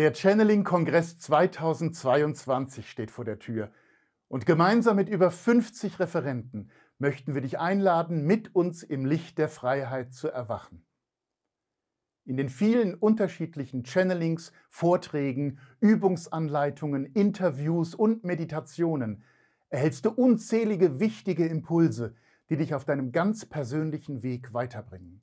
Der Channeling-Kongress 2022 steht vor der Tür und gemeinsam mit über 50 Referenten möchten wir dich einladen, mit uns im Licht der Freiheit zu erwachen. In den vielen unterschiedlichen Channelings, Vorträgen, Übungsanleitungen, Interviews und Meditationen erhältst du unzählige wichtige Impulse, die dich auf deinem ganz persönlichen Weg weiterbringen.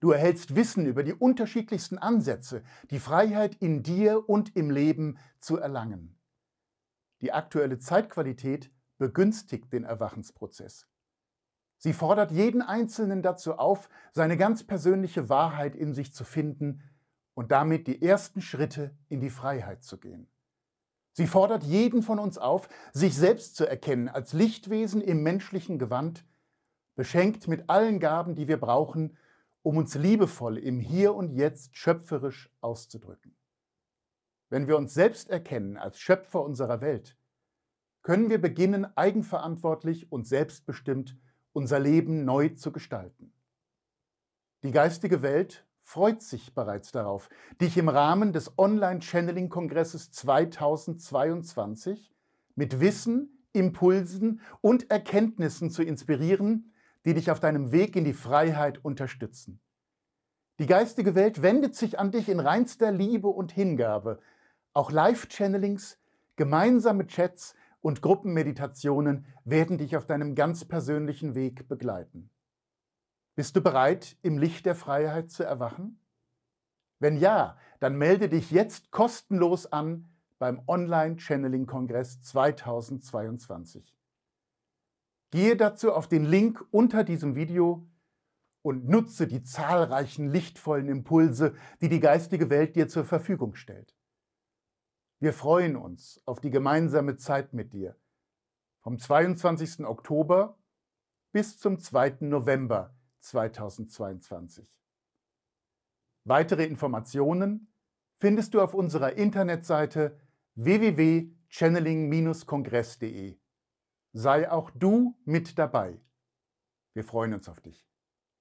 Du erhältst Wissen über die unterschiedlichsten Ansätze, die Freiheit in dir und im Leben zu erlangen. Die aktuelle Zeitqualität begünstigt den Erwachensprozess. Sie fordert jeden Einzelnen dazu auf, seine ganz persönliche Wahrheit in sich zu finden und damit die ersten Schritte in die Freiheit zu gehen. Sie fordert jeden von uns auf, sich selbst zu erkennen als Lichtwesen im menschlichen Gewand, beschenkt mit allen Gaben, die wir brauchen, um uns liebevoll im Hier und Jetzt schöpferisch auszudrücken. Wenn wir uns selbst erkennen als Schöpfer unserer Welt, können wir beginnen, eigenverantwortlich und selbstbestimmt unser Leben neu zu gestalten. Die geistige Welt freut sich bereits darauf, dich im Rahmen des Online-Channeling-Kongresses 2022 mit Wissen, Impulsen und Erkenntnissen zu inspirieren, die dich auf deinem Weg in die Freiheit unterstützen. Die geistige Welt wendet sich an dich in reinster Liebe und Hingabe. Auch Live-Channelings, gemeinsame Chats und Gruppenmeditationen werden dich auf deinem ganz persönlichen Weg begleiten. Bist du bereit, im Licht der Freiheit zu erwachen? Wenn ja, dann melde dich jetzt kostenlos an beim Online-Channeling-Kongress 2022. Gehe dazu auf den Link unter diesem Video und nutze die zahlreichen lichtvollen Impulse, die die geistige Welt dir zur Verfügung stellt. Wir freuen uns auf die gemeinsame Zeit mit dir vom 22. Oktober bis zum 2. November 2022. Weitere Informationen findest du auf unserer Internetseite www.channeling-kongress.de. Sei auch du mit dabei. Wir freuen uns auf dich.